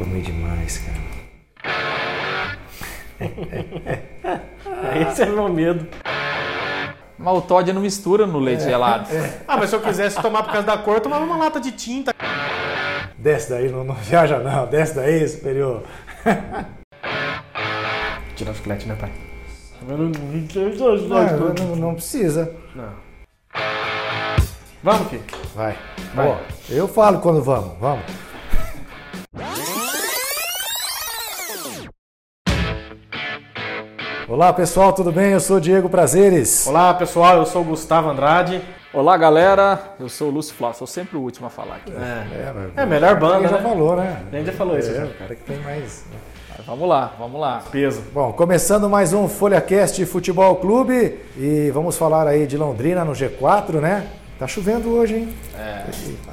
Comi demais, cara. Esse é meu medo. Mas o Todd não mistura no leite gelado. Ah, mas se eu quisesse tomar por causa da cor, eu tomava uma lata de tinta. Desce daí, não, não viaja não. Desce daí, superior. Tira o chiclete, né, pai? Não, não, não precisa. Não. Vamos, filho. Vai. Vai. Eu falo quando vamos. Vamos. Olá pessoal, tudo bem? Eu sou o Diego Prazeres. Olá, pessoal. Eu sou o Gustavo Andrade. Olá, galera. Eu sou o Lúcio Flávio. Sou sempre o último a falar aqui. É, É, é a melhor banda, Quem já né? falou, né? A gente já falou isso. É, já. o cara que tem mais. Mas Vamos lá, vamos lá. Peso. Bom, começando mais um FolhaCast Futebol Clube e vamos falar aí de Londrina no G4, né? Tá chovendo hoje, hein? É,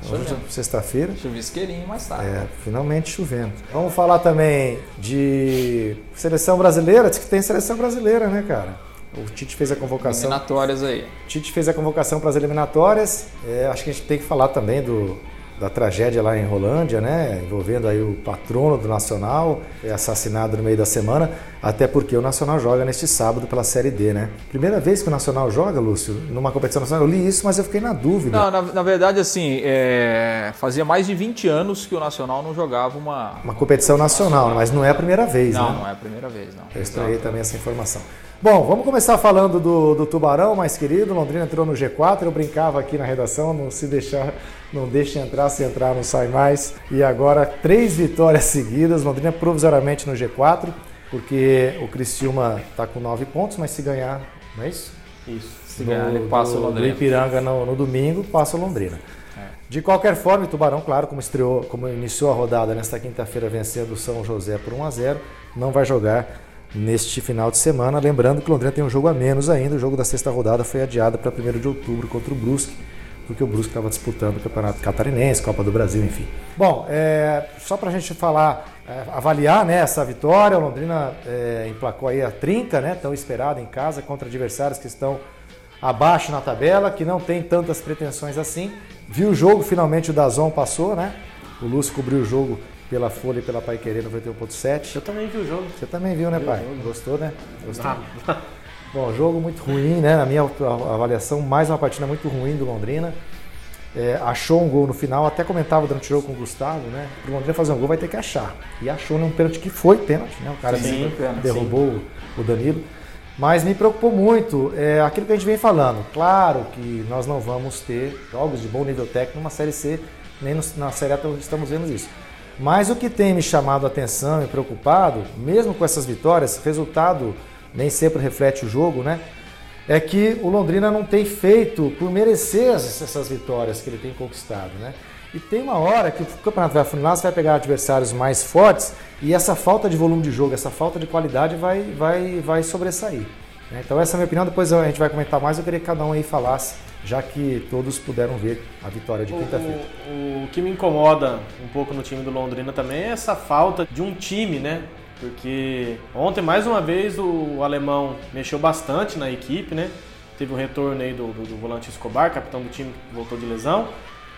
Hoje, sexta-feira. chuvisqueirinho, mas tá. É, finalmente chovendo. Vamos falar também de seleção brasileira. Diz que tem seleção brasileira, né, cara? O Tite fez a convocação. Eliminatórias aí. O Tite fez a convocação para as eliminatórias. É, acho que a gente tem que falar também do, da tragédia lá em Rolândia, né? Envolvendo aí o patrono do Nacional, é assassinado no meio da semana. Até porque o Nacional joga neste sábado pela Série D, né? Primeira vez que o Nacional joga, Lúcio, numa competição nacional. Eu li isso, mas eu fiquei na dúvida. Não, na, na verdade, assim, é, fazia mais de 20 anos que o Nacional não jogava uma. Uma competição nacional, mas não é a primeira vez, Não, né? não é a primeira vez, não. Eu estranhei também essa informação. Bom, vamos começar falando do, do Tubarão, mais querido. Londrina entrou no G4. Eu brincava aqui na redação, não se deixar, não deixa entrar, se entrar não sai mais. E agora três vitórias seguidas. Londrina provisoriamente no G4, porque o Criciúma está com nove pontos, mas se ganhar, não é isso? Isso. Se ganhar, ele passa do, o do Londrina. Ipiranga no, no domingo, passa o Londrina. De qualquer forma, o Tubarão, claro, como estreou, como iniciou a rodada nesta quinta-feira vencendo o São José por 1 a 0, não vai jogar neste final de semana. Lembrando que Londrina tem um jogo a menos ainda. O jogo da sexta rodada foi adiado para 1 de outubro contra o Brusque, porque o Brusque estava disputando o Campeonato Catarinense, Copa do Brasil, enfim. Bom, é, só para a gente falar, é, avaliar né, essa vitória, o Londrina é, emplacou aí a trinca, né, tão esperada em casa, contra adversários que estão abaixo na tabela, que não tem tantas pretensões assim. Viu o jogo, finalmente o Dazon passou, né? O Lúcio cobriu o jogo pela Folha e pela Pai Querer 91.7. Eu também vi o jogo. Você também viu, né, pai? o jogo. Gostou, né? Gostou. Bom, jogo muito ruim, né? Na minha avaliação, mais uma partida muito ruim do Londrina. É, achou um gol no final, até comentava durante o jogo com o Gustavo, né? Para o Londrina fazer um gol vai ter que achar. E achou num pênalti que foi pênalti, né? O cara Sim, pênalti, derrubou o Danilo. Mas me preocupou muito é, aquilo que a gente vem falando. Claro que nós não vamos ter jogos de bom nível técnico numa Série C, nem no- na Série A estamos vendo isso. Mas o que tem me chamado a atenção e preocupado, mesmo com essas vitórias, resultado nem sempre reflete o jogo, né? É que o Londrina não tem feito por merecer as- essas vitórias que ele tem conquistado, né? E tem uma hora que o campeonato vai afunilar, você vai pegar adversários mais fortes e essa falta de volume de jogo, essa falta de qualidade vai, vai, vai sobressair. Né? Então essa é a minha opinião, depois a gente vai comentar mais, eu queria que cada um aí falasse, já que todos puderam ver a vitória de quinta-feira. O, o que me incomoda um pouco no time do Londrina também é essa falta de um time, né? Porque ontem, mais uma vez, o alemão mexeu bastante na equipe, né? Teve o retorno aí do, do, do volante Escobar, capitão do time que voltou de lesão.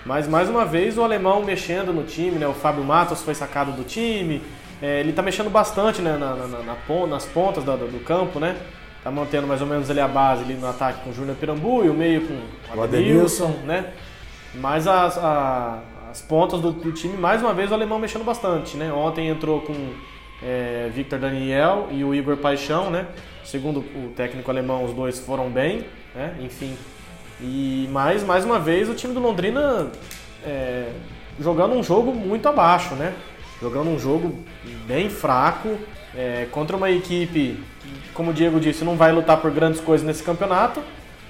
Mas mais uma vez o alemão mexendo no time, né? O Fábio Matos foi sacado do time. É, ele tá mexendo bastante né? na, na- na- nas pontas do, do campo, né? Tá mantendo mais ou menos ali a base ali no ataque com o Júnior Pirambu e o meio com O Ademilson, né? Mas as, a- as pontas do, do time, mais uma vez, o alemão mexendo bastante, né? Ontem entrou com é, Victor Daniel e o Igor Paixão, né? Segundo o técnico alemão, os dois foram bem, né? Enfim. E mais, mais uma vez, o time do Londrina é, jogando um jogo muito abaixo, né? Jogando um jogo bem fraco é, contra uma equipe, como o Diego disse, não vai lutar por grandes coisas nesse campeonato.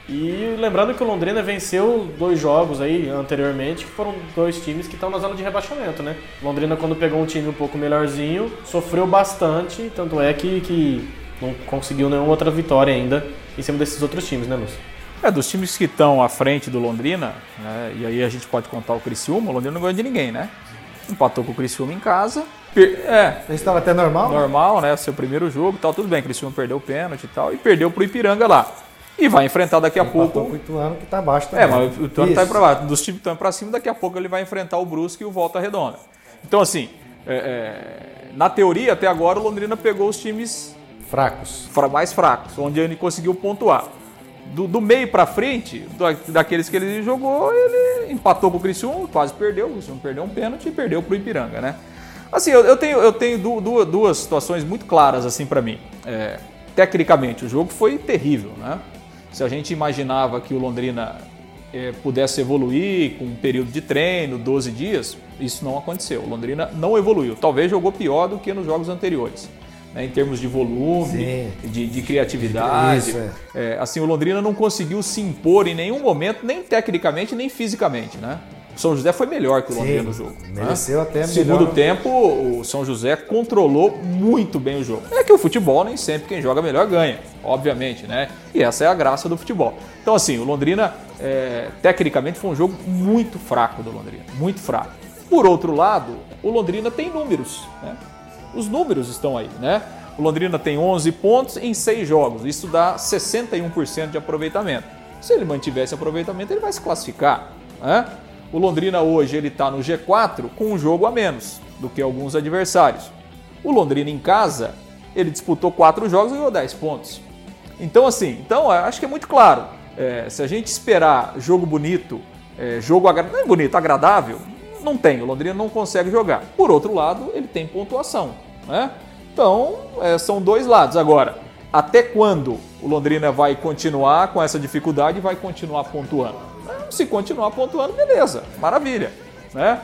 E lembrando que o Londrina venceu dois jogos aí anteriormente, que foram dois times que estão na zona de rebaixamento, né? Londrina, quando pegou um time um pouco melhorzinho, sofreu bastante, tanto é que, que não conseguiu nenhuma outra vitória ainda em cima desses outros times, né, Lúcio? É, dos times que estão à frente do Londrina, né, e aí a gente pode contar o Criciúma, o Londrina não ganhou de ninguém, né? Empatou com o Criciúma em casa. per- É, estava até normal? normal, né? Seu primeiro jogo e tal, tudo bem. Criciúma perdeu o pênalti e tal, e perdeu pro Ipiranga lá. E vai enfrentar daqui a Empatou pouco. com o Ituano que está abaixo também. É, mas o Ituano tá Isso. pra baixo. Dos times que estão pra cima, daqui a pouco ele vai enfrentar o Brusque e o Volta Redonda. Então, assim, é, é, na teoria, até agora, o Londrina pegou os times fracos, mais fracos, onde ele conseguiu pontuar. Do, do meio para frente, daqueles que ele jogou, ele empatou com o Criciúma, quase perdeu, o Criciúma perdeu um pênalti e perdeu para o Ipiranga, né? Assim, eu, eu, tenho, eu tenho duas, duas situações muito claras assim para mim. É, tecnicamente, o jogo foi terrível, né? Se a gente imaginava que o Londrina é, pudesse evoluir com um período de treino, 12 dias, isso não aconteceu. O Londrina não evoluiu. Talvez jogou pior do que nos jogos anteriores. Né, em termos de volume, de, de, criatividade. Isso, é. É, assim, o Londrina não conseguiu se impor em nenhum momento, nem tecnicamente, nem fisicamente. Né? O São José foi melhor que o Londrina Sim, no jogo. Né? Mereceu né? até Segundo melhor. tempo, o São José controlou muito bem o jogo. É que o futebol nem sempre quem joga melhor ganha, obviamente, né? E essa é a graça do futebol. Então, assim, o Londrina, é, tecnicamente, foi um jogo muito fraco do Londrina, muito fraco. Por outro lado, o Londrina tem números, né? Os números estão aí, né? O Londrina tem 11 pontos em 6 jogos, isso dá 61% de aproveitamento. Se ele mantiver esse aproveitamento, ele vai se classificar, né? O Londrina hoje ele está no G4 com um jogo a menos do que alguns adversários. O Londrina em casa, ele disputou 4 jogos e ganhou 10 pontos. Então, assim, então acho que é muito claro. É, se a gente esperar jogo bonito, é, jogo não é bonito, agradável, não tem, o Londrina não consegue jogar. Por outro lado, ele tem pontuação. Né? Então, é, são dois lados. Agora, até quando o Londrina vai continuar com essa dificuldade e vai continuar pontuando? É, se continuar pontuando, beleza, maravilha. Né?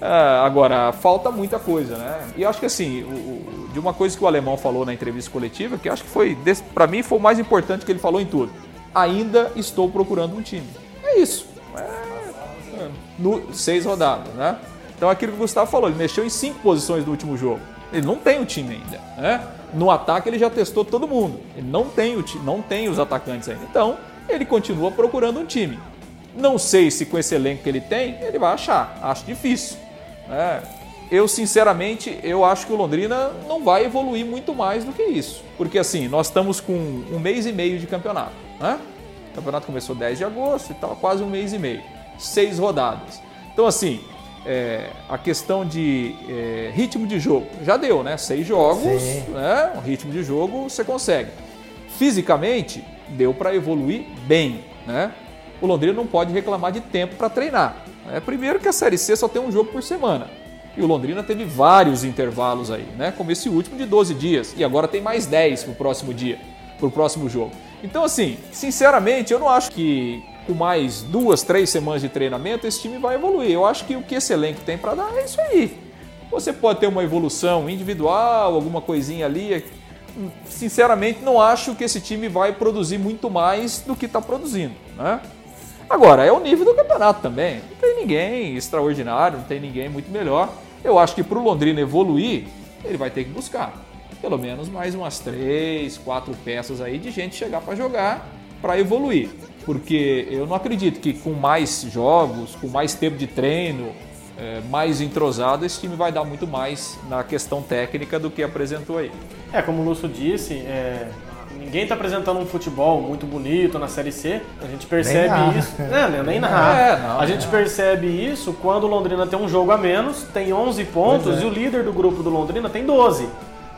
É, agora, falta muita coisa, né? E acho que assim, o, o, de uma coisa que o alemão falou na entrevista coletiva, que acho que foi, para mim, foi o mais importante que ele falou em tudo. Ainda estou procurando um time. É isso. No, seis rodadas, né? Então aquilo que o Gustavo falou, ele mexeu em cinco posições no último jogo. Ele não tem o time ainda, né? No ataque ele já testou todo mundo. Ele não tem o não tem os atacantes ainda. Então ele continua procurando um time. Não sei se com esse elenco que ele tem ele vai achar. Acho difícil. Né? Eu sinceramente eu acho que o Londrina não vai evoluir muito mais do que isso, porque assim nós estamos com um mês e meio de campeonato, né? O campeonato começou 10 de agosto e tal, quase um mês e meio seis rodadas. Então, assim, é, a questão de é, ritmo de jogo, já deu, né? Seis jogos, né? Um ritmo de jogo você consegue. Fisicamente, deu para evoluir bem, né? O Londrina não pode reclamar de tempo para treinar. É, primeiro que a Série C só tem um jogo por semana. E o Londrina teve vários intervalos aí, né? Como esse último de 12 dias. E agora tem mais 10 para o próximo dia, para o próximo jogo. Então, assim, sinceramente, eu não acho que com mais duas, três semanas de treinamento, esse time vai evoluir. Eu acho que o que esse elenco tem para dar é isso aí. Você pode ter uma evolução individual, alguma coisinha ali. Sinceramente, não acho que esse time vai produzir muito mais do que está produzindo. Né? Agora, é o nível do campeonato também. Não tem ninguém extraordinário, não tem ninguém muito melhor. Eu acho que para o Londrina evoluir, ele vai ter que buscar pelo menos mais umas três, quatro peças aí de gente chegar para jogar, para evoluir porque eu não acredito que com mais jogos, com mais tempo de treino, é, mais entrosado, esse time vai dar muito mais na questão técnica do que apresentou aí. É, como o Lúcio disse, é, ninguém está apresentando um futebol muito bonito na Série C. A gente percebe nem isso. Não, nem nada. É, não, a gente não. percebe isso quando o Londrina tem um jogo a menos, tem 11 pontos é. e o líder do grupo do Londrina tem 12.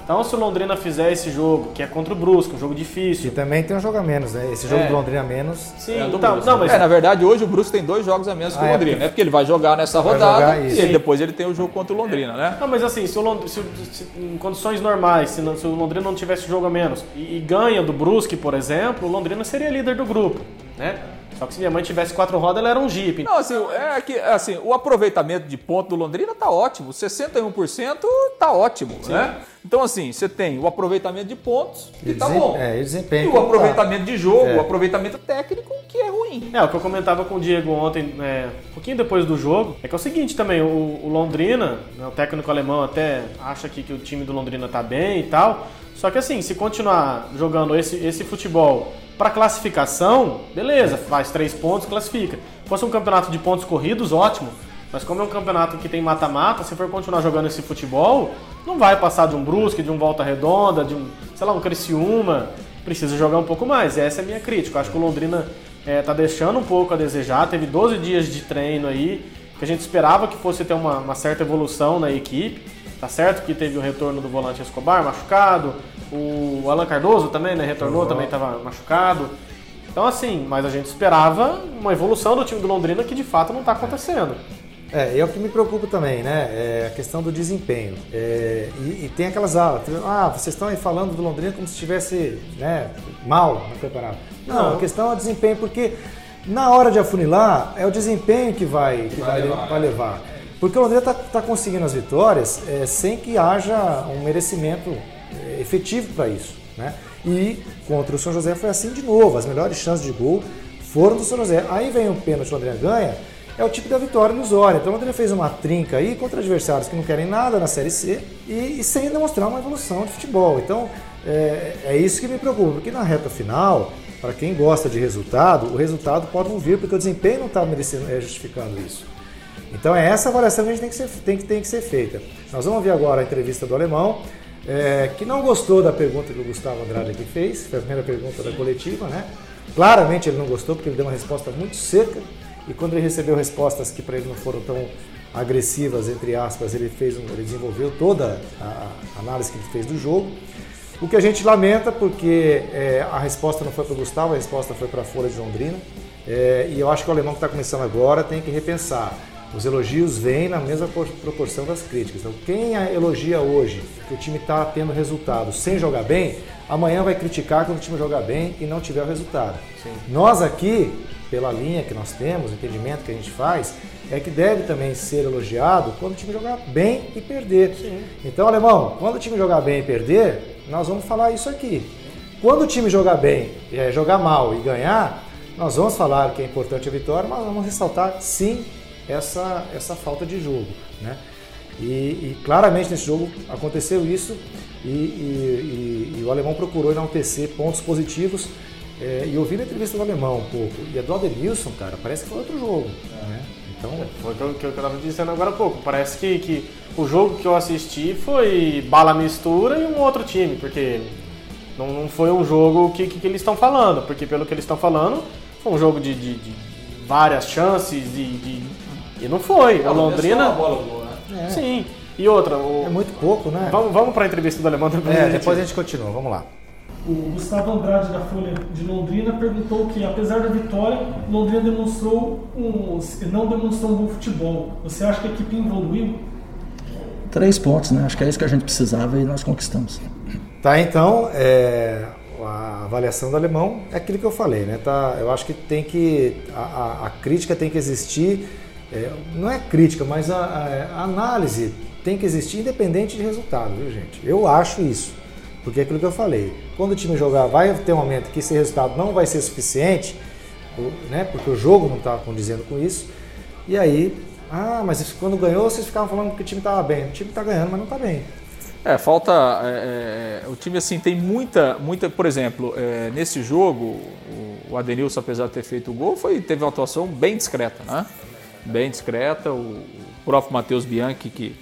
Então, se o Londrina fizer esse jogo, que é contra o Brusque, um jogo difícil. E também tem um jogo a menos, né? Esse jogo é. do Londrina a menos. Sim, é então, não, mas... é, na verdade, hoje o Brusque tem dois jogos a menos ah, que o é, Londrina, né? Porque ele vai jogar nessa vai rodada jogar e ele, depois ele tem o jogo contra o Londrina, né? Não, mas assim, se, o Londrina, se, se em condições normais, se, não, se, o Londrina não tivesse jogo a menos e, e ganha do Brusque, por exemplo, o Londrina seria líder do grupo, né? Só que se minha mãe tivesse quatro rodas, ela era um Jeep. Não, assim, é que assim, o aproveitamento de ponto do Londrina tá ótimo. 61% tá ótimo, Sim. né? Então, assim, você tem o aproveitamento de pontos, que tá bom. É, desempenho. E o aproveitamento de jogo, é. o aproveitamento técnico, que é ruim. É, o que eu comentava com o Diego ontem, é, um pouquinho depois do jogo, é que é o seguinte também, o, o Londrina, né, o técnico alemão até acha aqui que o time do Londrina tá bem e tal. Só que assim, se continuar jogando esse, esse futebol para classificação, beleza, faz três pontos, classifica. Se fosse um campeonato de pontos corridos, ótimo. Mas como é um campeonato que tem mata-mata, se for continuar jogando esse futebol, não vai passar de um Brusque, de um Volta Redonda, de um, sei lá, um Criciúma. Precisa jogar um pouco mais. Essa é a minha crítica. Eu acho que o Londrina é, tá deixando um pouco a desejar. Teve 12 dias de treino aí, que a gente esperava que fosse ter uma, uma certa evolução na equipe. Tá certo que teve o retorno do volante Escobar machucado, o Alan Cardoso também, né? Retornou, também estava machucado. Então, assim, mas a gente esperava uma evolução do time do Londrina que de fato não está acontecendo. É, é o que me preocupa também, né? É a questão do desempenho. É, e, e, tem aquelas aulas. Ah, vocês estão aí falando do Londrina como se estivesse né, mal no campeonato. Não, não, a questão é o desempenho, porque na hora de afunilar, é o desempenho que vai, que vai, vai, levar. vai levar. Porque o Londrina está tá conseguindo as vitórias é, sem que haja um merecimento é, efetivo para isso. Né? E contra o São José foi assim de novo. As melhores chances de gol foram do São José. Aí vem o pênalti, o Londrina ganha é o tipo da vitória ilusória. Então o Londrina fez uma trinca aí contra adversários que não querem nada na Série C e, e sem demonstrar uma evolução de futebol. Então é, é, isso que me preocupa, porque na reta final, para quem gosta de resultado, o resultado pode não vir, porque o desempenho não está é, justificando isso. Então é essa avaliação que a gente tem que, ser, tem, tem que ser feita. Nós vamos ver agora a entrevista do alemão, é, que não gostou da pergunta que o Gustavo Andrade aqui fez, foi a primeira pergunta da coletiva, né? Claramente ele não gostou, porque ele deu uma resposta muito seca e quando ele recebeu respostas que para ele não foram tão agressivas, entre aspas, ele, fez um, ele desenvolveu toda a, análise que ele fez do jogo. O que a gente lamenta, porque é, a resposta não foi para o Gustavo, a resposta foi para a Folha de Londrina. É, e eu acho que o alemão que está começando agora tem que repensar. Os elogios vêm na mesma proporção das críticas. Então, quem elogia hoje que o time está tendo resultado sem jogar bem, amanhã vai criticar quando o time jogar bem e não tiver o resultado. Sim. Nós aqui pela linha que nós temos, o entendimento que a gente faz, é que deve também ser elogiado quando o time jogar bem e perder. Sim. Então, alemão, quando o time jogar bem e perder, nós vamos falar isso aqui. Quando o time jogar bem, é, jogar mal e ganhar, nós vamos falar que é importante a vitória, mas vamos ressaltar sim essa, essa falta de jogo. Né? E, e claramente nesse jogo aconteceu isso e, e, e o alemão procurou enaltecer pontos positivos é, e ouvindo a entrevista do alemão um pouco, e a do Adenilson, cara, parece que foi outro jogo. Né? Então... Foi o que eu, que eu estava dizendo agora há pouco. Parece que, que o jogo que eu assisti foi bala mistura e um outro time, porque não, não foi um jogo que, que, que eles estão falando, porque pelo que eles estão falando, foi um jogo de, de, de várias chances de, de, e não foi. A Londrina. Bola boa, né? é. Sim. E outra. O... É muito pouco, né? Vamos, vamos para a entrevista do alemão depois. É, a gente... depois a gente continua. Vamos lá. O Gustavo Andrade da Folha de Londrina perguntou que, apesar da vitória, Londrina demonstrou um, não demonstrou um bom futebol. Você acha que a equipe evoluiu? Três pontos, né? Acho que é isso que a gente precisava e nós conquistamos. Tá, então, é, a avaliação do alemão é aquilo que eu falei, né? Tá, eu acho que tem que. A, a crítica tem que existir. É, não é crítica, mas a, a, análise tem que existir independente de resultado, viu, gente? Eu acho isso. Porque é aquilo que eu falei, quando o time jogar, vai ter um momento que esse resultado não vai ser suficiente, né, porque o jogo não está condizendo com isso, e aí, ah, mas quando ganhou vocês ficavam falando que o time estava bem. O time está ganhando, mas não está bem. É, falta. É, é, o time assim tem muita, muita. Por exemplo, é, nesse jogo, o, Adenilson, apesar de ter feito o gol, foi, teve uma atuação bem discreta, né? Bem discreta. O, próprio Matheus Bianchi, que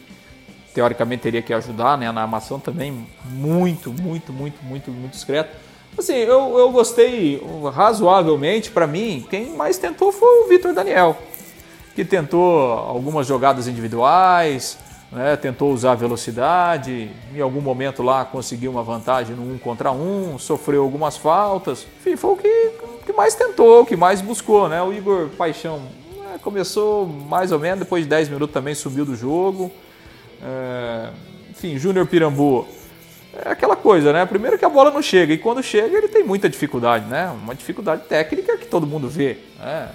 teoricamente teria que ajudar né, na armação também, muito, muito, muito, muito, muito discreto. Assim, eu, eu gostei razoavelmente, para mim, quem mais tentou foi o Vitor Daniel, que tentou algumas jogadas individuais, né, tentou usar velocidade, em algum momento lá conseguiu uma vantagem no um contra um, sofreu algumas faltas, enfim, foi o que, que mais tentou, o que mais buscou, né? O Igor Paixão começou mais ou menos, depois de 10 minutos também subiu do jogo, é, enfim, Júnior Pirambu. É aquela coisa, né? Primeiro que a bola não chega, e quando chega ele tem muita dificuldade, né? Uma dificuldade técnica que todo mundo vê. Né?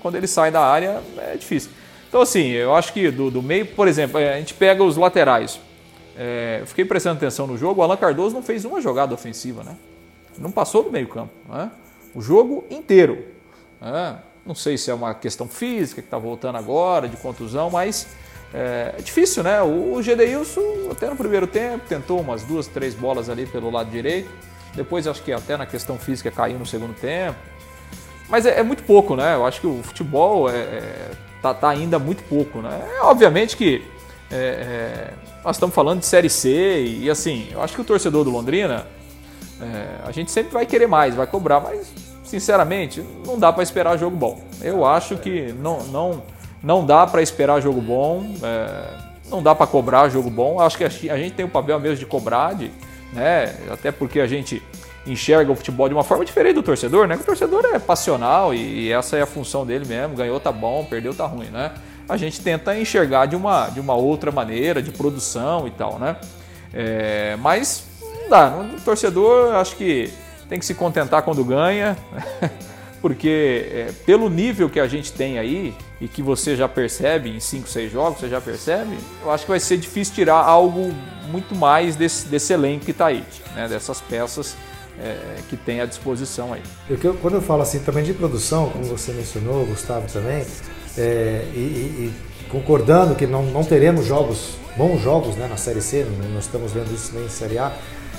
Quando ele sai da área é difícil. Então, assim, eu acho que do, do meio, por exemplo, é, a gente pega os laterais. É, fiquei prestando atenção no jogo, o Alan Cardoso não fez uma jogada ofensiva, né? Não passou do meio-campo. Né? O jogo inteiro. Né? Não sei se é uma questão física que está voltando agora, de contusão, mas é, é, difícil, né? O, o Gedeilson, até no primeiro tempo, tentou umas duas, três bolas ali pelo lado direito. Depois, acho que até na questão física caiu no segundo tempo. Mas é, é muito pouco, né? Eu acho que o futebol é, é tá, tá, ainda muito pouco, né? É, obviamente que é, nós estamos falando de Série C e, assim, eu acho que o torcedor do Londrina, a gente sempre vai querer mais, vai cobrar, mas sinceramente, não dá para esperar jogo bom. Eu acho que não, não não dá para esperar jogo bom. É, não dá para cobrar jogo bom. Acho que a gente tem o papel mesmo de cobrar, de, né? Até porque a gente enxerga o futebol de uma forma diferente do torcedor, né? O torcedor é passional e essa é a função dele mesmo. Ganhou tá bom, perdeu tá ruim, né? A gente tenta enxergar de uma, de uma outra maneira, de produção e tal, né? É, mas não dá. O torcedor acho que tem que se contentar quando ganha. porque é, pelo nível que a gente tem aí e que você já percebe em 5, 6 jogos, você já percebe, eu acho que vai ser difícil tirar algo muito mais desse, desse elenco que está aí, né? dessas peças é, que tem à disposição aí. Eu, quando eu falo assim também de produção, como você mencionou, Gustavo também, é, e, e, concordando que não, não teremos jogos, bons jogos né, na Série C, nós estamos vendo isso nem em Série A,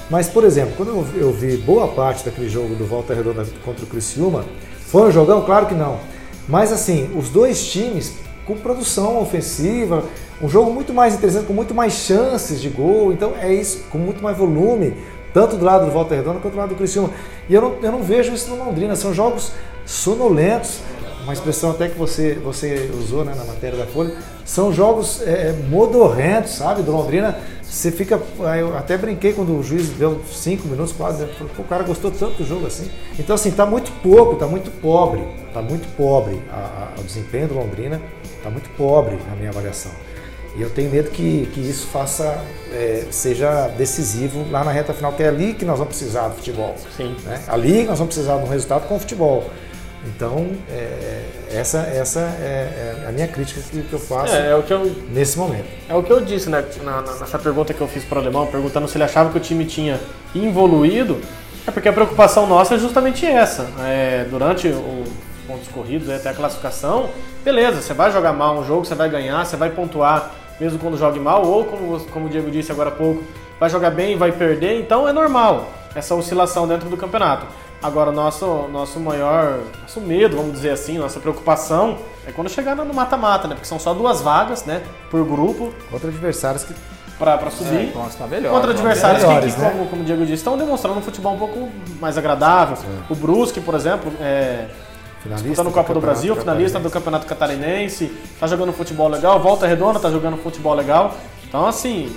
mas, por exemplo, quando eu, vi boa parte daquele jogo do Volta Redonda contra o Criciúma, foi um jogão? Claro que não. Mas assim, os dois times com produção ofensiva, um jogo muito mais interessante, com muito mais chances de gol. Então é isso, com muito mais volume, tanto do lado do Volta Redonda quanto do lado do Criciúma. E eu não, eu não vejo isso no Londrina, são jogos sonolentos, uma expressão até que você, você usou né, na matéria da Folha, são jogos é, modorrentos, sabe, do Londrina. Você fica. Eu até brinquei quando o juiz deu cinco minutos quase. o cara gostou tanto do jogo assim. Então, assim, tá muito pouco, tá muito pobre. Tá muito pobre a, a, o desempenho do Londrina. Tá muito pobre na minha avaliação. E eu tenho medo que, que isso faça, é, seja decisivo lá na reta final, que é ali que nós vamos precisar do futebol. Sim. Né? Ali nós vamos precisar de um resultado com o futebol. Então, é, essa, essa é, é, a minha crítica que, que eu faço é, é, o que eu, nesse momento. É o que eu disse né, na, nessa pergunta que eu fiz para o Alemão, perguntando se ele achava que o time tinha evoluído. É porque a preocupação nossa é justamente essa. É, durante os pontos corridos, até a classificação, beleza, você vai jogar mal um jogo, você vai ganhar, você vai pontuar mesmo quando jogue mal, ou como, como o Diego disse agora há pouco, vai jogar bem, vai perder, então é normal essa oscilação dentro do campeonato. Agora, nosso, nosso maior nosso medo, vamos dizer assim, nossa preocupação é quando chegar no mata-mata, né? Porque são só duas vagas, né? Por grupo. Contra adversários que. Pra, pra subir. É, então tá melhor, contra adversários melhores, que, né? como, como o Diego disse, estão demonstrando um futebol um pouco mais agradável. É. O Brusque, por exemplo, é, Finalista no Copa do, do Brasil, finalista do Campeonato Catarinense, tá jogando futebol legal, Volta Redonda tá jogando futebol legal. Então, assim,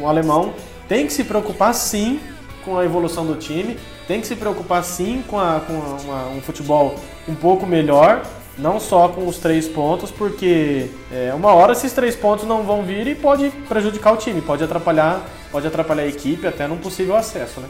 o, o alemão tem que se preocupar sim com a evolução do time, tem que se preocupar sim com, a, com uma, um futebol um pouco melhor, não só com os três pontos, porque é, uma hora esses três pontos não vão vir e pode prejudicar o time, pode atrapalhar, pode atrapalhar a equipe até num possível acesso, né?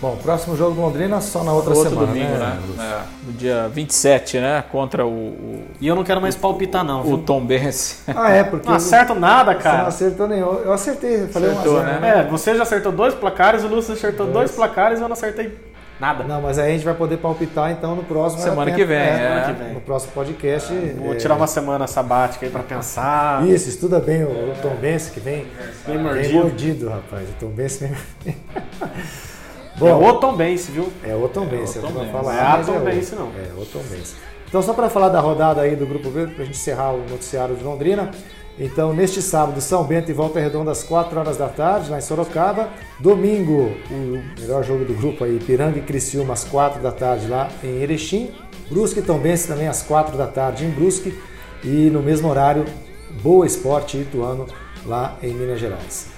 Bom, próximo jogo do Londrina só na outra Outro semana, domingo, né? né? É, no dia 27, né? Contra o, o, E eu não quero mais palpitar não, o viu? Tom Benz. Ah, é, porque Não acerto nada, você não cara. acertou nenhum. Eu acertei, falei Acertou, uma zero, né? É, você já acertou dois placares, o Lúcio acertou Dois. dois placares e eu não acertei nada. Não, mas aí a gente vai poder palpitar então no próximo. Semana é, que vem, é, é. Semana que vem. No próximo podcast. Vou é, tirar uma semana sabática aí pra pensar. Isso, estuda bem o, o Tom Benz, que vem Bem bem mordido. mordido, rapaz. O Tom Benz vem. É o Tom Benz, viu? É o Tom Benz, eu Tom vou Benz. falar. Não é a Tom o- Benz, não. É o Tom Benz. Então, só para falar da rodada aí do Grupo B, para a gente encerrar o noticiário de Londrina. Então, neste sábado, São Bento e Volta Redonda às 4 horas da tarde, lá em Sorocaba. Domingo, o melhor jogo do grupo aí, Piranga e Criciúma às 4 da tarde lá em Erechim. Brusque e Tombense também às 4 da tarde em Brusque. E no mesmo horário, Boa Esporte e Ituano lá em Minas Gerais.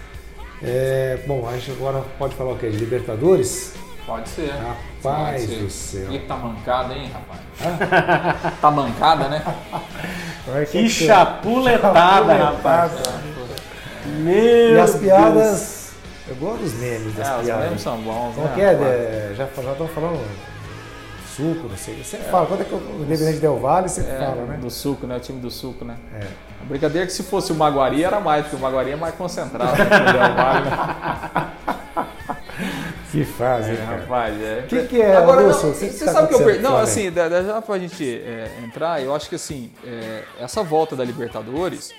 É, bom, a gente agora pode falar o quê? De Libertadores? Pode ser. Rapaz Pode ser. do céu. Ih, tá mancada, hein, rapaz? tá mancada, né? Que chapuletada, rapaz. Meu E as Deus. piadas. Eu gosto dos memes das É, os piadas. memes são bons, Como né? que é? É, Já já estão falando suco, não sei. Você fala, quando é que o Independente Del Vale você É, fala, né? Do suco, né? O time do suco, né? É. A brincadeira é que se fosse o Maguari era mais, porque o Maguari é mais concentrado. né? O Del Valle, né? Que fase, É, cara. rapaz, é. O que, que é, Agora, não, Lúcio? O você que que tá sabe que eu acontecendo per... com o Não, assim, da- da- já pra gente é, entrar, eu acho que assim, é, essa volta da Libertadores,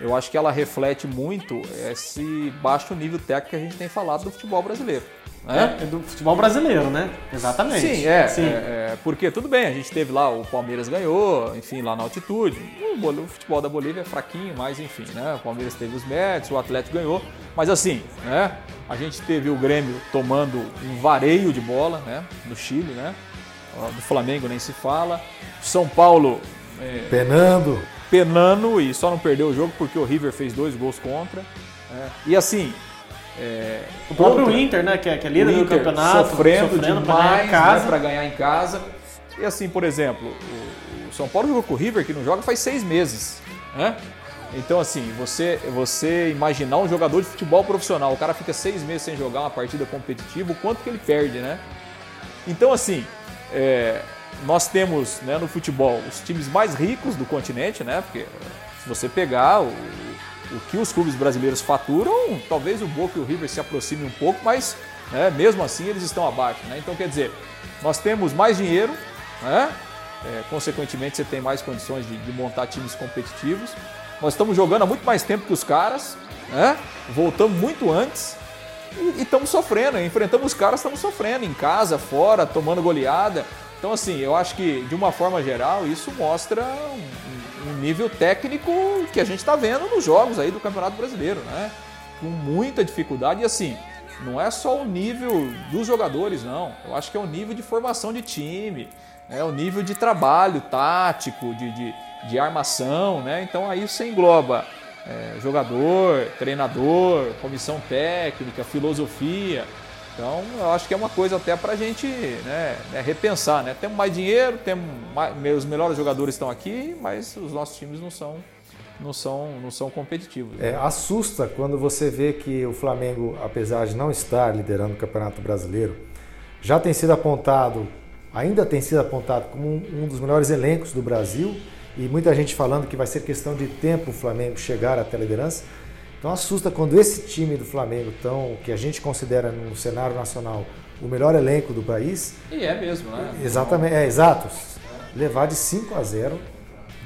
eu acho que ela reflete muito esse baixo nível técnico que a gente tem falado do futebol brasileiro. Né? É, do futebol brasileiro, né? Exatamente. Sim, é, Sim. é, é, Porque tudo bem, a gente teve lá, o Palmeiras ganhou, enfim, lá na altitude. O, Bol- o futebol da Bolívia é fraquinho, mas enfim, né? O Palmeiras teve os méritos, o Atlético ganhou. Mas assim, né? A gente teve o Grêmio tomando um vareio de bola, né? No Chile, né? Do Flamengo nem se fala. São Paulo. é, Penando. penando e só não perdeu o jogo porque o River fez dois gols contra. né? E assim, é, O próprio contra- Inter, né, que é, que é líder do campeonato, sofrendo, pra ganhar demais em casa. para ganhar em casa. E assim, por exemplo, o, o São Paulo jogou com o River, que não joga faz seis meses. Né? Então, assim, você, você imaginar um jogador de futebol profissional, o cara fica seis meses sem jogar uma partida competitiva, o quanto que ele perde, né? Então, assim, é, nós temos né, no futebol os times mais ricos do continente, né? Porque se você pegar o, o que os clubes brasileiros faturam, talvez o Boca e o River se aproximem um pouco, mas né, mesmo assim eles estão abaixo, né? Então, quer dizer, nós temos mais dinheiro, né? É, consequentemente, você tem mais condições de, de montar times competitivos. Nós estamos jogando há muito mais tempo que os caras, né? Voltamos muito antes e estamos sofrendo. Enfrentamos os caras, estamos sofrendo em casa, fora, tomando goleada. Então, assim, eu acho que de uma forma geral isso mostra um, um nível técnico que a gente está vendo nos jogos aí do Campeonato Brasileiro, né? Com muita dificuldade e assim. Não é só o nível dos jogadores, não. Eu acho que é o nível de formação de time, é o nível de trabalho tático, de, de, de armação, né? Então aí você engloba é, jogador, treinador, comissão técnica, filosofia. Então eu acho que é uma coisa até para a gente né, né, repensar, né? Temos mais dinheiro, temos mais, os melhores jogadores estão aqui, mas os nossos times não são não são não são competitivos. É, assusta quando você vê que o Flamengo, apesar de não estar liderando o Campeonato Brasileiro, já tem sido apontado, ainda tem sido apontado como um, um dos melhores elencos do Brasil e muita gente falando que vai ser questão de tempo o Flamengo chegar até a liderança. Então assusta quando esse time do Flamengo, tão, que a gente considera no cenário nacional o melhor elenco do país, E é mesmo, né? exatamente, é exato, levar de 5 a 0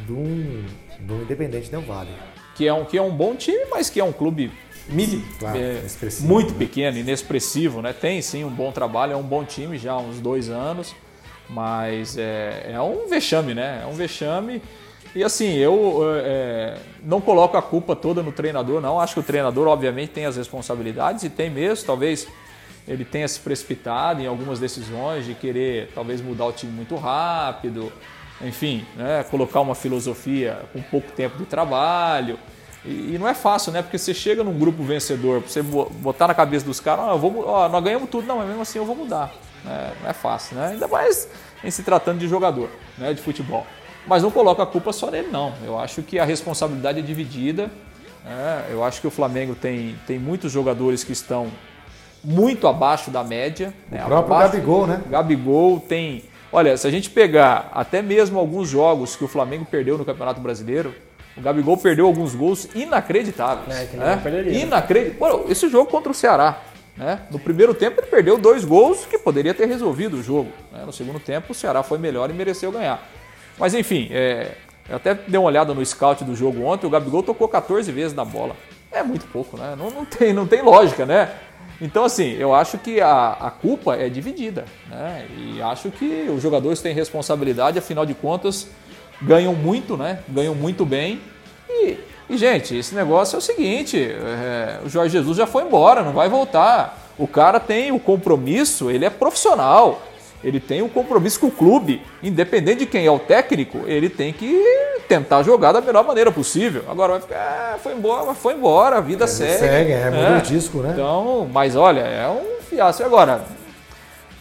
de um, de um Independente Del Vale. que é um que é um bom time, mas que é um clube mini, Claro, é, muito né? pequeno, inexpressivo, né? Tem sim um bom trabalho, é um bom time já há uns dois anos, mas é, é um vexame, né? É um vexame. E assim, eu é, não coloco a culpa toda no treinador, não. Acho que o treinador, obviamente, tem as responsabilidades e tem mesmo. Talvez ele tenha se precipitado em algumas decisões de querer, talvez, mudar o time muito rápido. Enfim, né, colocar uma filosofia com pouco tempo de trabalho. E, e não é fácil, né? Porque você chega num grupo vencedor, você bo- botar na cabeça dos caras, eu vou ó, nós ganhamos tudo, não, mas mesmo assim eu vou mudar. né? Não é fácil, né? Ainda mais em se tratando de jogador, né? De futebol. Mas não coloca a culpa só nele, não. Eu acho que a responsabilidade é dividida. né? Eu acho que o Flamengo tem, tem muitos jogadores que estão muito abaixo da média. né? O próprio Abaixo- Gabigol, né? Gabigol tem. Olha, se a gente pegar até mesmo alguns jogos que o Flamengo perdeu no Campeonato Brasileiro, o Gabigol perdeu alguns gols inacreditáveis. É, que né? perderia, né? Inacreditável. Esse jogo contra o Ceará. Né? No primeiro tempo ele perdeu dois gols que poderia ter resolvido o jogo. né? No segundo tempo o Ceará foi melhor e mereceu ganhar. Mas enfim, é, eu até dei uma olhada no scout do jogo ontem, o Gabigol tocou 14 vezes na bola. É muito pouco, né? Não, não tem, não tem lógica, né? Então, assim, eu acho que a, a culpa é dividida, né? E acho que os jogadores têm responsabilidade, afinal de contas, ganham muito, né? Ganham muito bem. E, e, gente, esse negócio é o seguinte: é, o Jorge Jesus já foi embora, não vai voltar. O cara tem o compromisso, ele é profissional. Ele tem um compromisso com o clube, independente de quem é o técnico, ele tem que tentar jogar da melhor maneira possível. Agora vai ficar, ah, foi embora, foi embora, a vida segue. segue, é, muda o disco, né? Então, mas olha, é um fiasco. E Agora,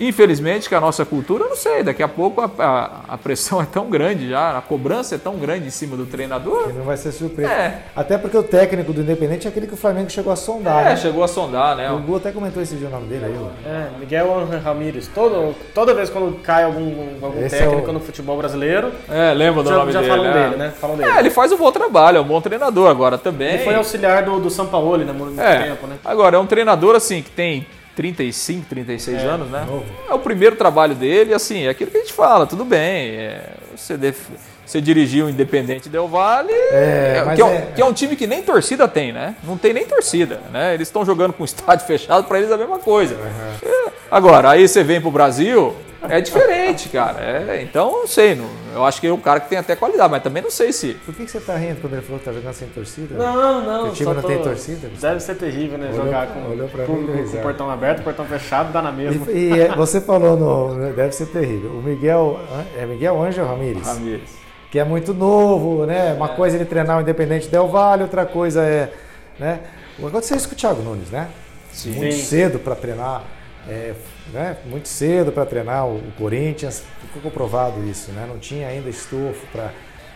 infelizmente, que a nossa cultura, eu não sei, daqui a pouco a, a- a pressão é tão grande já, a cobrança é tão grande em cima do treinador. Que não vai ser surpresa. É. Até porque o técnico do Independente é aquele que o Flamengo chegou a sondar. É, né? chegou a sondar, né? O Gu até comentou esse dia o nome dele aí. ó. É, Miguel Ángel Ramírez. Todo, toda vez quando cai algum, algum Esse técnico é o- no futebol brasileiro, É, lembra do já, nome já dele. falam é. dele, né? Falam dele. É, ele faz um bom trabalho, é um bom treinador agora também. Ele foi auxiliar do, do Sampaoli, né? Muito É, tempo, né? agora é um treinador assim que tem 35, 36 É, anos, né? novo. É o primeiro trabalho dele, assim, é aquilo que a gente fala, tudo bem. é, você, def- você dirigiu o Independente Del Vale, É, mas que, é, um- é- que é um time que nem torcida tem, né? Não tem nem torcida, né? Eles estão jogando com o estádio fechado, para eles é a mesma coisa. É, agora, aí você vem pro Brasil, é diferente, cara. É, então, não sei, não, eu acho que é um cara que tem até qualidade, mas também não sei se... Por que, que você tá rindo quando ele falou que tá jogando sem torcida? Não, não. O time só não tô- tem torcida? Deve ser terrível, né? Olhou- jogar com, olhou pra com, mim com, risada. o portão aberto, portão fechado, dá na mesma. E, e, é, você falou no. Deve ser terrível. O Miguel. É Miguel Ângelo Ramírez. Ramírez. que é muito novo, né? Uma coisa é ele treinar o Independente Del Valle, outra coisa é, né? Aconteceu isso com o Thiago Nunes, né? Sim. Muito Sim. cedo para treinar, é, né? Muito cedo para treinar o, Corinthians, ficou comprovado isso, né? Não tinha ainda estofo para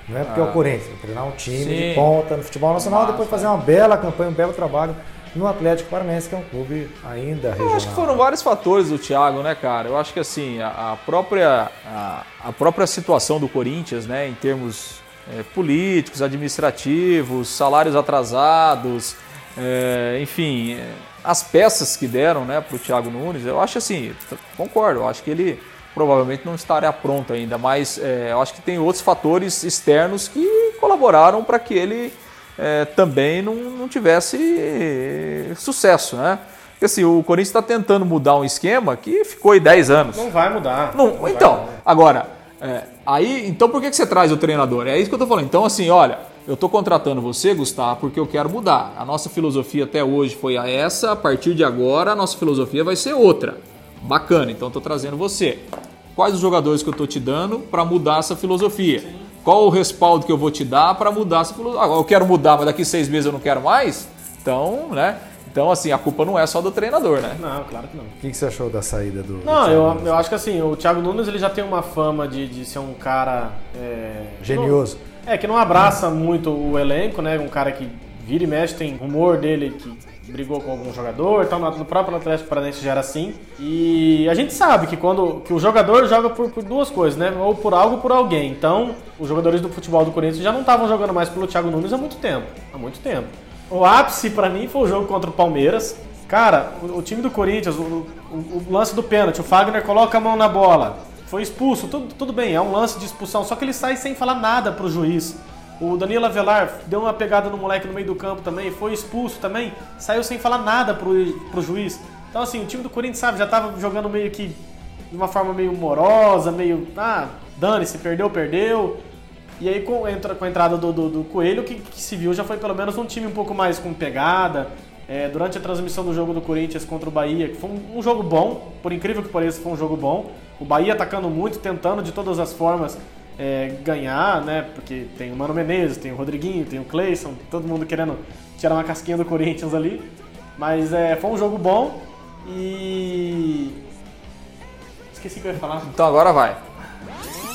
não é porque é o Corinthians, treinar um time Ah. Sim. de ponta no futebol nacional, Massa. depois fazer uma bela campanha, um belo trabalho no Atlético Paranaense, que é um clube ainda regional. Eu acho que foram vários fatores do Thiago, né, cara? Eu acho que assim, a, a própria, a, a própria situação do Corinthians, né, em termos é, políticos, administrativos, salários atrasados, é, enfim, é, as peças que deram né, para o Thiago Nunes, eu acho assim, concordo, eu acho que ele provavelmente não estará pronto ainda, mas é, eu acho que tem outros fatores externos que colaboraram para que ele é, também não, não tivesse é, sucesso, né? Porque assim, o Corinthians está tentando mudar um esquema que ficou aí 10 anos. Não vai mudar. Não, vai então, mudar. agora, é, aí, então por que, que você traz o treinador? É isso que eu tô falando. Então, assim, olha, eu tô contratando você, Gustavo, porque eu quero mudar. A nossa filosofia até hoje foi a essa, a partir de agora a nossa filosofia vai ser outra. Bacana, então eu tô trazendo você. Quais os jogadores que eu tô te dando para mudar essa filosofia? Qual o respaldo que eu vou te dar para mudar essa filosofia? Agora, eu quero mudar, mas daqui seis meses eu não quero mais? Então, né? Então, assim, a culpa não é só do treinador, né? Não, claro que não. O que, você achou da saída do. do Não, Thiago eu, eu acho que assim, o Thiago Nunes ele já tem uma fama de, de ser um cara. é, Genioso. não- é, que não abraça muito o elenco, né? Um cara que vira e mexe, tem rumor dele que brigou com algum jogador, então no próprio Atlético Paranaense já era assim. E a gente sabe que quando que o jogador joga por, por duas coisas, né? Ou por algo ou por alguém. Então, os jogadores do futebol do Corinthians já não estavam jogando mais pelo Thiago Nunes há muito tempo. Há muito tempo. O ápice pra mim foi o jogo contra o Palmeiras. Cara, o, o time do Corinthians, o, o- o lance do pênalti, o Fagner coloca a mão na bola. Foi expulso, tudo, tudo bem, é um lance de expulsão, só que ele sai sem falar nada pro juiz. O Danilo Avelar deu uma pegada no moleque no meio do campo também, foi expulso também, saiu sem falar nada pro, pro juiz. Então, assim, o time do Corinthians, sabe, já tava jogando meio que de uma forma meio morosa, meio. Ah, dane-se, perdeu, perdeu. E aí, com, entra, com a entrada do, do, do Coelho, que, que se viu já foi pelo menos um time um pouco mais com pegada. É, durante a transmissão do jogo do Corinthians contra o Bahia, que foi um, um jogo bom, por incrível que pareça, foi um jogo bom. O Bahia atacando muito, tentando de todas as formas é, ganhar, né? Porque tem o Mano Menezes, tem o Rodriguinho, tem o Cleison, todo mundo querendo tirar uma casquinha do Corinthians ali. Mas é, foi um jogo bom e. Esqueci o que eu ia falar. Então agora vai.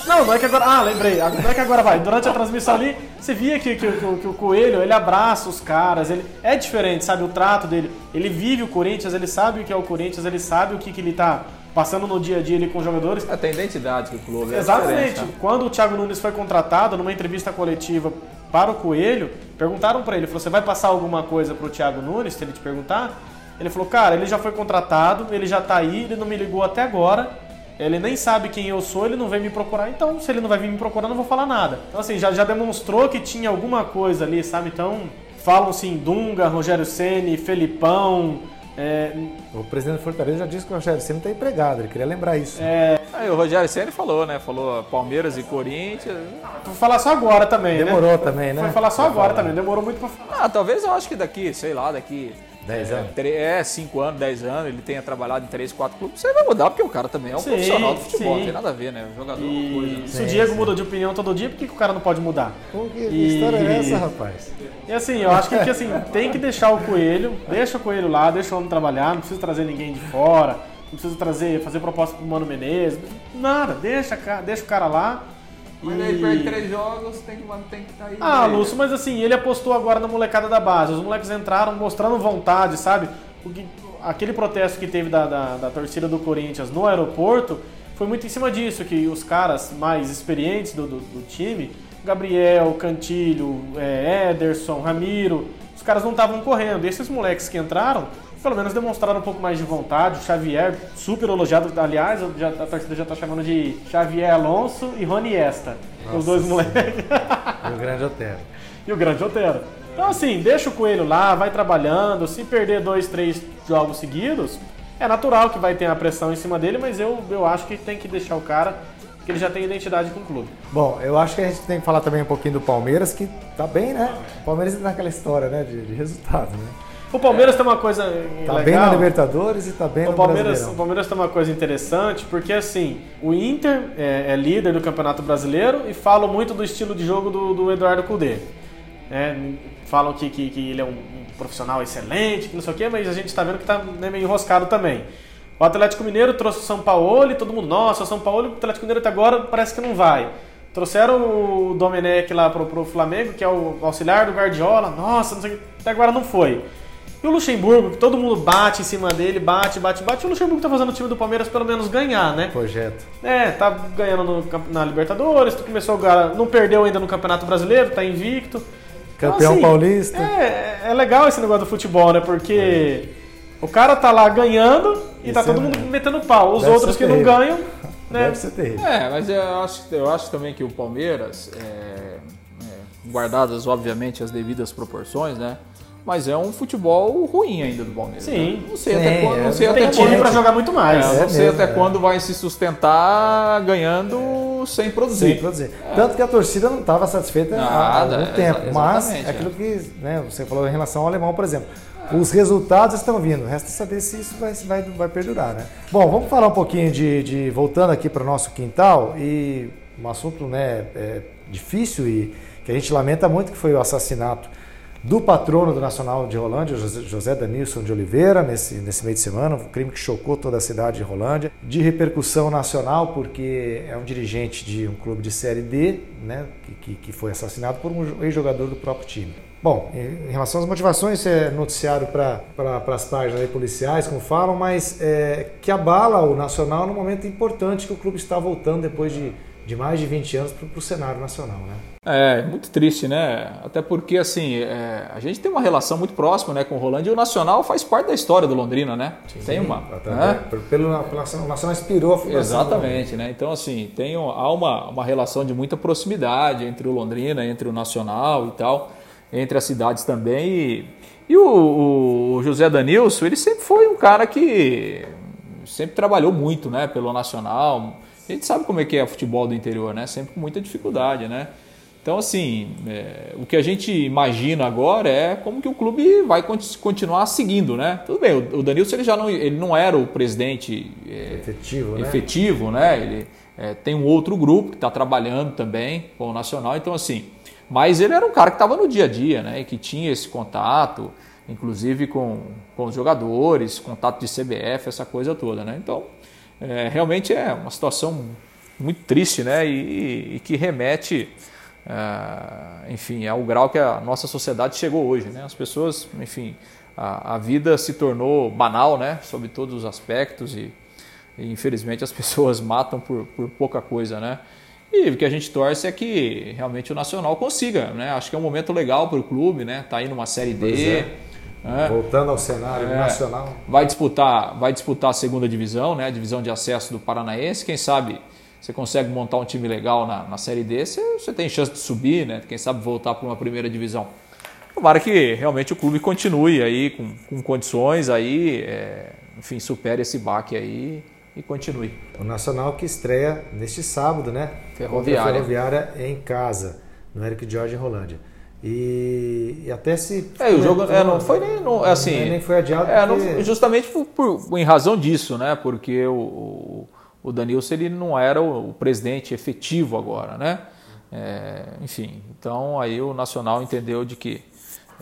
Não, não é que agora. Ah, lembrei. Não é que agora vai. Durante a transmissão ali, você via que, que- que o- que o Coelho ele abraça os caras. Ele é diferente, sabe? O trato dele. Ele vive o Corinthians, ele sabe o que é o Corinthians, ele sabe o que, que ele tá passando no dia a dia ali com os jogadores. É, tem identidade que o clube. é Exatamente. né? Quando o Thiago Nunes foi contratado, numa entrevista coletiva para o Coelho, perguntaram para ele, falou, você vai passar alguma coisa pro Thiago Nunes, se ele te perguntar? Ele falou, cara, ele já foi contratado, ele já tá aí, ele não me ligou até agora, ele nem sabe quem eu sou, ele não vem me procurar, então se ele não vai vir me procurar, não vou falar nada. Então assim, já, já demonstrou que tinha alguma coisa ali, sabe? Então, falam-se em Dunga, Rogério Ceni, Felipão, é, O presidente do Fortaleza já disse que o Rogério Ceni está empregado, ele queria lembrar isso. Aí o Rogério Ceni falou, né? Falou Palmeiras e Corinthians. vou falar só agora também, né? Demorou também, né? Foi falar só Pra agora falar. também, demorou muito pra falar. Ah, talvez eu acho que daqui, sei lá, daqui. 10 é, anos? É, 5 anos, 10 anos, ele tenha trabalhado em 3, 4 clubes, você vai mudar, porque o cara também é um Sim, profissional do futebol, sim. não tem nada a ver, né? O jogador é uma coisa. E né? se o Diego muda de opinião todo dia, por que, que o cara não pode mudar? Pô, que, E- história é essa, rapaz? E assim, eu acho que, que, assim, tem que deixar o coelho, deixa o coelho lá, deixa o homem trabalhar, não precisa trazer ninguém de fora, não precisa trazer, fazer proposta pro Mano Menezes, nada, deixa, deixa o cara lá. E- jogos, tem que manter que tá aí. Ah, Lúcio, mas assim, ele apostou agora na molecada da base. Os moleques entraram mostrando vontade, sabe? O que- aquele protesto que teve da, da, da torcida do Corinthians no aeroporto foi muito em cima disso, que os caras mais experientes do, do, do time, Gabriel, Cantilho, é, Ederson, Ramiro, os caras não estavam correndo. E esses moleques que entraram, pelo menos demonstraram um pouco mais de vontade. O Xavier, super elogiado, aliás, já, a torcida já tá chamando de Xavier Alonso e Rony Esta. os dois moleques. O grande hotel. e o grande Otero. Então, assim, deixa o coelho lá, vai trabalhando. Se perder dois, três jogos seguidos, é natural que vai ter a pressão em cima dele, mas eu, eu acho que tem que deixar o cara, que ele já tem identidade com o clube. Bom, eu acho que a gente tem que falar também um pouquinho do Palmeiras, que tá bem, né? O Palmeiras tá naquela história, né, de, de resultado, né? O Palmeiras tem uma coisa Tá legal. bem na Libertadores e tá bem O no Palmeiras, o. Palmeiras tem uma coisa interessante, porque assim, o Inter é, é líder do Campeonato Brasileiro e falam muito do estilo de jogo do, do Eduardo Cudê. É, falam que, que, que ele é um, profissional excelente, que não sei o quê, mas a gente está vendo que está meio enroscado também. O Atlético Mineiro trouxe o São Paulo e todo mundo, nossa, o São Paulo, o Atlético Mineiro até agora parece que não vai. Trouxeram o Domenech lá pro, pro Flamengo, que é o auxiliar do Guardiola, nossa, não sei o que, até agora não foi. E o Luxemburgo, que todo mundo bate em cima dele, bate, bate, bate. O Luxemburgo tá fazendo o time do Palmeiras pelo menos ganhar, né? Projeto. É, tá ganhando no na Libertadores, tu começou a ganhar, não perdeu ainda no Campeonato Brasileiro, tá invicto. Então, Campeão assim, paulista. É, é legal esse negócio do futebol, né? Porque o cara tá lá ganhando e tá é- todo mundo metendo pau. Os Deve outros que não terrível. ganham, né? Deve ser terrível. É, mas eu acho, eu acho também que o Palmeiras, é, é, guardadas obviamente as devidas proporções, né? Mas é um futebol ruim ainda do Palmeiras. Sim. né? Não sei Sim, até quando, é, não sei não até quando, pra jogar muito mais. é, É não sei mesmo, até é. quando vai se sustentar ganhando sem produzir. Sem produzir. Tanto que a torcida não estava satisfeita há Nada, algum tempo. exa- Mas é aquilo é. que né, você falou em relação ao alemão, por exemplo. Os resultados estão vindo, resta saber se isso vai, vai, vai perdurar, né? Bom, vamos falar um pouquinho de, de- voltando aqui para o nosso quintal e um assunto né, é, difícil e que a gente lamenta muito que foi o assassinato do patrono do Nacional de Rolândia, José- Danilson de Oliveira, nesse, nesse meio de semana, um crime que chocou toda a cidade de Rolândia, de repercussão nacional, porque é um dirigente de um clube de Série D, né, que, que, foi assassinado por um ex-jogador do próprio time. Bom, em relação às motivações, é noticiário para pra, as páginas policiais, como falam, mas é, que abala o Nacional num momento importante que o clube está voltando depois de, de mais de 20 anos para o cenário nacional, né? É, muito triste, né? Até porque, assim, é, a gente tem uma relação muito próxima né, com o Rolândia e o Nacional faz parte da história do Londrina, né? tem uma. Até- né? pelo, o Nacional inspirou a fundação. Exatamente, né? Então, assim, tem, há uma, uma relação de muita proximidade entre o Londrina, entre o Nacional e tal, entre as cidades também. E, e o, o José Danilson, ele sempre foi um cara que sempre trabalhou muito, né, pelo Nacional. A gente sabe como é que é o futebol do interior, né? Sempre com muita dificuldade, né? Então, assim, é, o que a gente imagina agora é como que o clube vai conti- continuar seguindo, né? Tudo bem, o, o Danilson ele já não, ele não era o presidente é, Efetivo, né? efetivo, né? Ele é, tem um outro grupo que está trabalhando também com o Nacional, então assim, mas ele era um cara que estava no dia a dia, né? E que tinha esse contato, inclusive com, com os jogadores, contato de CBF, essa coisa toda, né? Então, é, realmente é uma situação muito triste, né? E, e que remete, ah, enfim, ao grau que a nossa sociedade chegou hoje, né? As pessoas, enfim, a, a vida se tornou banal, né? Sob todos os aspectos e, e, infelizmente as pessoas matam por, por pouca coisa, né? E o que a gente torce é que realmente o Nacional consiga, né? Acho que é um momento legal para o clube, né? Tá aí numa série D. É. Voltando ao cenário É. nacional. vai disputar, vai disputar a segunda divisão, né? A divisão de acesso do Paranaense. Quem sabe você consegue montar um time legal na, na Série D, você, você tem chance de subir, né? Quem sabe voltar para uma primeira divisão. Tomara que realmente o clube continue aí com, com condições aí, é, enfim, supere esse baque aí e continue. O Nacional que estreia neste sábado, né? Ferroviária. Ferroviária em casa, no Eric George em Rolândia. E, e até se. É, o jogo é, não foi nem não, é assim. Nem foi adiado. É, não- justamente por, por- em razão disso, né? Porque o, o, o Danilson ele não era o, o presidente efetivo agora, né? É, enfim, então aí o Nacional entendeu de que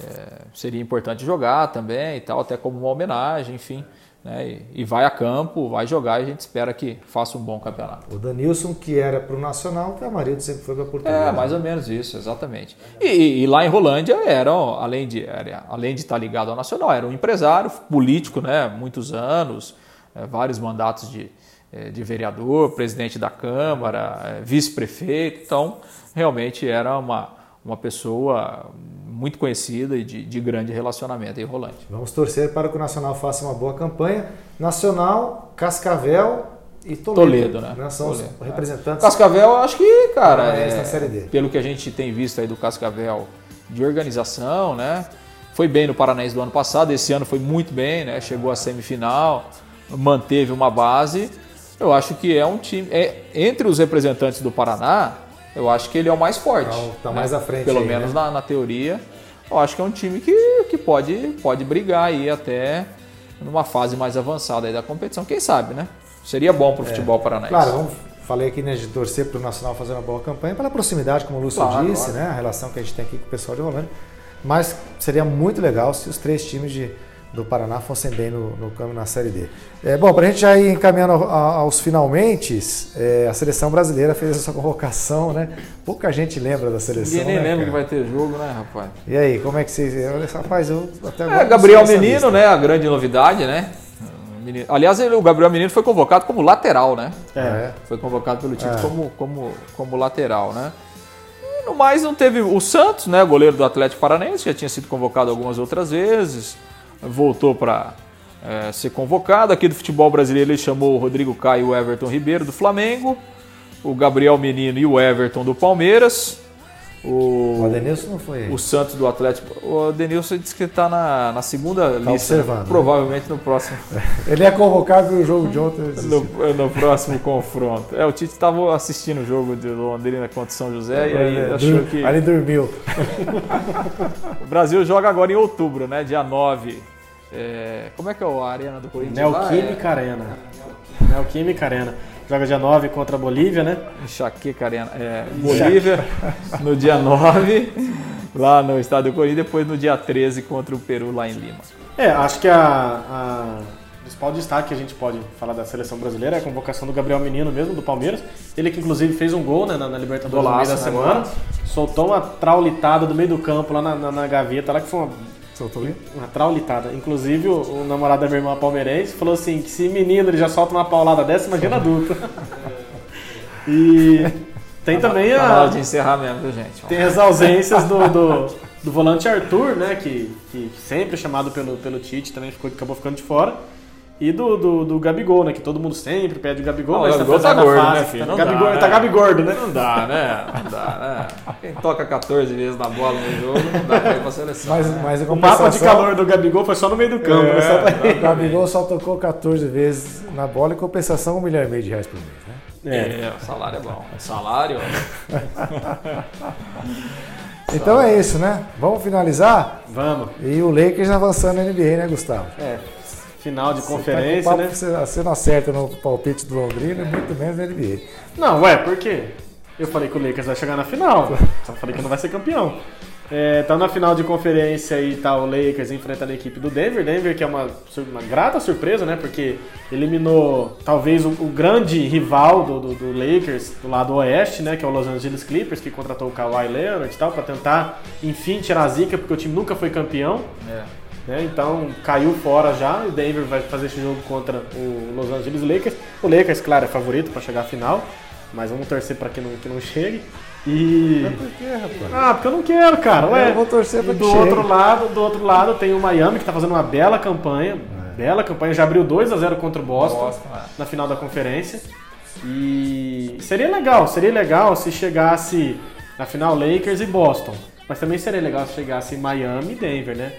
é, seria importante jogar também e tal, até como uma homenagem, enfim. Né? E, vai a campo, vai jogar e a gente espera que faça um bom campeonato. O Danilson, que era para o Nacional, que a Marildo sempre foi para Portugal. É, mais ou menos isso, exatamente. E, e lá em Rolândia era, além de, era, além de estar ligado ao Nacional, era um empresário político, né? Muitos anos, eh, vários mandatos de, eh, de vereador, presidente da Câmara, eh, vice-prefeito. Então, realmente era uma, uma pessoa muito conhecida e de, de grande relacionamento em Rolândia. Vamos torcer para que o Nacional faça uma boa campanha. Nacional, Cascavel e Toledo. Toledo, né? São os Toledo, é. representantes. Cascavel, acho que, cara, é, pelo que a gente tem visto aí do Cascavel de organização, né? Foi bem no Paranaense do ano passado, esse ano foi muito bem, né? Chegou à semifinal, manteve uma base. Eu acho que é um time. É, entre os representantes do Paraná, eu acho que ele é o mais forte. Tá- tá mais à frente Pelo aí, menos né? na, na teoria. Eu acho que é um time que que pode, pode brigar aí até numa fase mais avançada aí da competição. Quem sabe, né? Seria bom para o futebol paranaense. Claro, vamos, falei aqui né, de torcer para o Nacional fazer uma boa campanha, pela proximidade, como o Lúcio Claro, disse, claro. né? A relação que a gente tem aqui com o pessoal de Rolândia. Mas seria muito legal se os três times de, do Paraná fossem bem no, no campo na Série D. É, bom, para a gente já ir encaminhando ao- aos finalmente, é, a seleção brasileira fez essa convocação, né? Pouca gente lembra da seleção. Ninguém nem né, lembra que cara? vai ter jogo, né, rapaz? E aí, como é que vocês. Rapaz, eu até agora. É, Gabriel Menino, lista. né? A grande novidade, né? Menino- Aliás, ele- o Gabriel Menino foi convocado como lateral, né? É. Foi convocado pelo time É. como, como, como lateral, né? E no mais não teve o Santos, né? Goleiro do Atlético Paranaense, já tinha sido convocado algumas outras vezes, voltou para ser convocado. Aqui do futebol brasileiro ele chamou o Rodrigo Caio e o Everton Ribeiro do Flamengo, o Gabriel Menino e o Everton do Palmeiras. O O, Adenilson não foi. o Santos do Atlético. O Denilson disse que está na, na segunda lista. observando, né? Provavelmente no próximo, Ele é convocado para o jogo de ontem. no, no próximo confronto. É, o Tite estava assistindo o jogo de Londrina contra São José e aí É, achou dur- que Aí ele dormiu. o Brasil joga agora em outubro, né? Dia 9. É, como é que é a arena do Corinthians? Neoquímica Arena. Neoquímica Arena. Joga dia 9 contra a Bolívia, né? Enxaqueca Arena. É, Bolívia no dia 9, lá no estado do Corinthians, depois no dia 13 contra o Peru lá em Lima. É, acho que a, a principal destaque que a gente pode falar da seleção brasileira é a convocação do Gabriel Menino mesmo, do Palmeiras. Ele que inclusive fez um gol né, na, na Libertadores no meio Golaço, da né, semana. agora? Soltou uma traulitada do meio do campo lá na, na- na gaveta, lá que foi uma, Soltou ali? uma traulitada. Inclusive o, o namorado da minha irmã palmeirense falou assim, que se menino ele já solta uma paulada dessa, imagina adulto. e tem também Tá na hora a... de encerrar mesmo, viu, gente? Tem as ausências do, do, do volante Arthur, né? Que, que sempre é chamado pelo, pelo Tite, também ficou, acabou ficando de fora. E do, do, do Gabigol, né? Que todo mundo sempre pede o Gabigol, Não, o mas Gabigol tá da gordo, fase, né, filho? Tá, Não Gabigol, dá, ele tá né? Gabigordo, né? Não dá, né? Não dá, né? Quem toca 14 vezes na bola no jogo, não dá pra ir pra seleção. Mas, né? mas O mapa de calor do Gabigol foi só no meio do campo, né? Só pra- O Gabigol só tocou 14 vezes na bola em compensação um milhão e meio de reais por mês, né? É. É, o salário é bom. O salário. Então é isso, né? Vamos finalizar? Vamos. E o Lakers avançando na NBA, né, Gustavo? É. Final de Você tá com conferência, papo né? Você, você não acerta no palpite do Londrina, muito menos na NBA. Não, ué, por quê? Eu falei que o Lakers vai chegar na final. Só falei que não vai ser campeão. É, tá na final de conferência e tá o Lakers enfrentando a equipe do Denver. Denver que é uma, uma grata surpresa, né? Porque eliminou talvez o, o grande rival do, do- do Lakers do lado oeste, né? Que é o Los Angeles Clippers, que contratou o Kawhi Leonard e tal, pra tentar, enfim, tirar a zica, porque o time nunca foi campeão. É. né? Então caiu fora já. O Denver vai fazer esse jogo contra o Los Angeles Lakers. O Lakers, claro, é favorito para chegar à final, mas vamos torcer para que não, que não chegue. E Por quê, rapaz? ah, porque eu não quero, cara. Ué, Eu vou torcer pra e que do chegue. outro lado, do outro lado tem o Miami que tá fazendo uma bela campanha, bela campanha, já abriu 2 a 0 contra o Boston, Boston, é. na final da conferência. E seria legal, seria legal se chegasse na final Lakers e Boston. Mas também seria legal se chegasse Miami e Denver, né?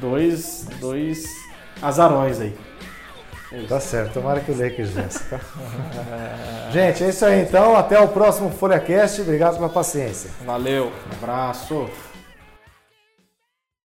Dois, dois azarões aí. Tá certo, tomara que o Lakers vença, tá? Gente, é isso aí então. Até o próximo FolhaCast. Obrigado pela paciência. Valeu. Um abraço.